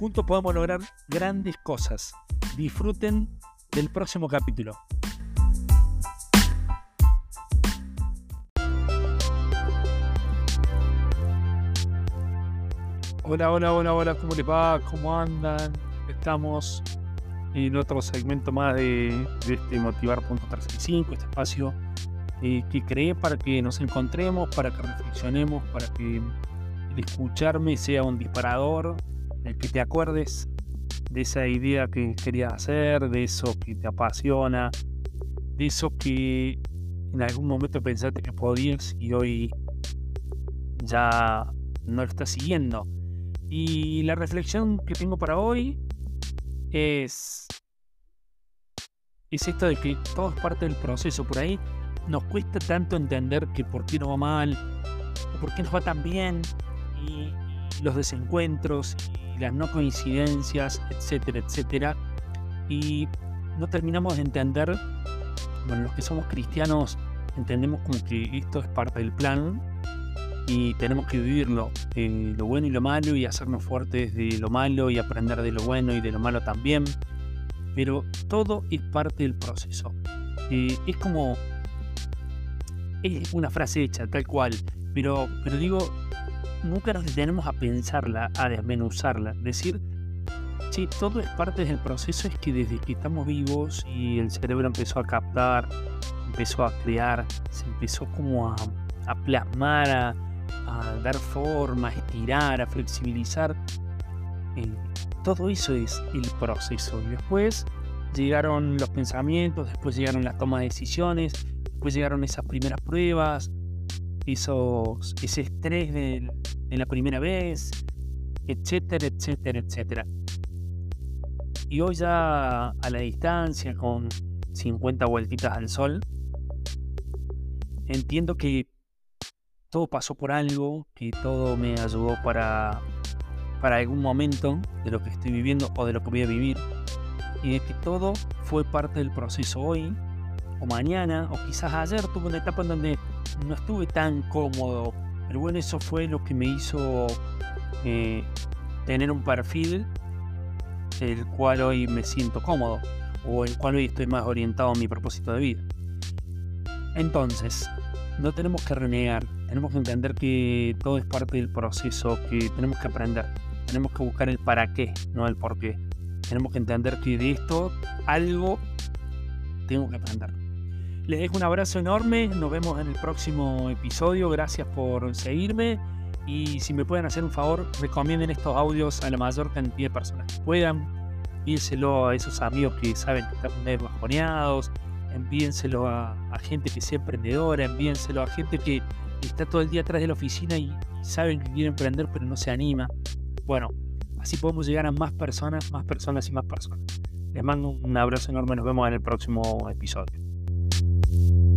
Juntos podemos lograr grandes cosas. Disfruten del próximo capítulo. Hola, hola, hola, hola, ¿cómo les va? ¿Cómo andan? Estamos en otro segmento más de, este Motivar.365, este espacio eh, que creé para que nos encontremos, para que reflexionemos, para que el escucharme sea un disparador, el que te acuerdes de esa idea que querías hacer, de eso que te apasiona, de eso que en algún momento pensaste que podías y hoy ya no lo estás siguiendo. Y la reflexión que tengo para hoy es, es esto de que todo es parte del proceso. Por ahí nos cuesta tanto entender que por qué no va mal, o por qué nos va tan bien, y, los desencuentros, las no coincidencias, etcétera, etcétera. Y no terminamos de entender, bueno, los que somos cristianos entendemos como que esto es parte del plan y tenemos que vivirlo, eh, lo bueno y lo malo y hacernos fuertes de lo malo y aprender de lo bueno y de lo malo también. Pero todo es parte del proceso. Eh, es como... Es una frase hecha, tal cual. Pero, pero digo, nunca nos detenemos a pensarla, a desmenuzarla. Decir, sí, todo es parte del proceso, es que desde que estamos vivos y el cerebro empezó a captar, empezó a crear, se empezó como a, plasmar, a, dar forma, a estirar, a flexibilizar. Eh, todo eso es el proceso. Después llegaron los pensamientos, después llegaron las tomas de decisiones, después llegaron esas primeras pruebas, esos, ese estrés de, la primera vez, etcétera, etcétera, etcétera. Y hoy ya a la distancia, con 50 vueltitas al sol, entiendo que todo pasó por algo, que todo me ayudó para, para algún momento de lo que estoy viviendo o de lo que voy a vivir. Y de que todo fue parte del proceso hoy, o mañana, o quizás ayer tuve una etapa donde no estuve tan cómodo, pero bueno, eso fue lo que me hizo eh, tener un perfil el cual hoy me siento cómodo o el cual hoy estoy más orientado a mi propósito de vida. Entonces, no tenemos que renegar, tenemos que entender que todo es parte del proceso, que tenemos que aprender, tenemos que buscar el para qué, no el por qué. Tenemos que entender que de esto algo tengo que aprender. Les dejo un abrazo enorme, nos vemos en el próximo episodio, gracias por seguirme y si me pueden hacer un favor, recomienden estos audios a la mayor cantidad de personas que puedan, envíenselo a esos amigos que saben que están medio bajoneados, envíenselo a, gente que sea emprendedora, envíenselo a gente que está todo el día atrás de la oficina y, y saben que quiere emprender pero no se anima. Bueno, así podemos llegar a más personas, más personas y más personas. Les mando un abrazo enorme, nos vemos en el próximo episodio. you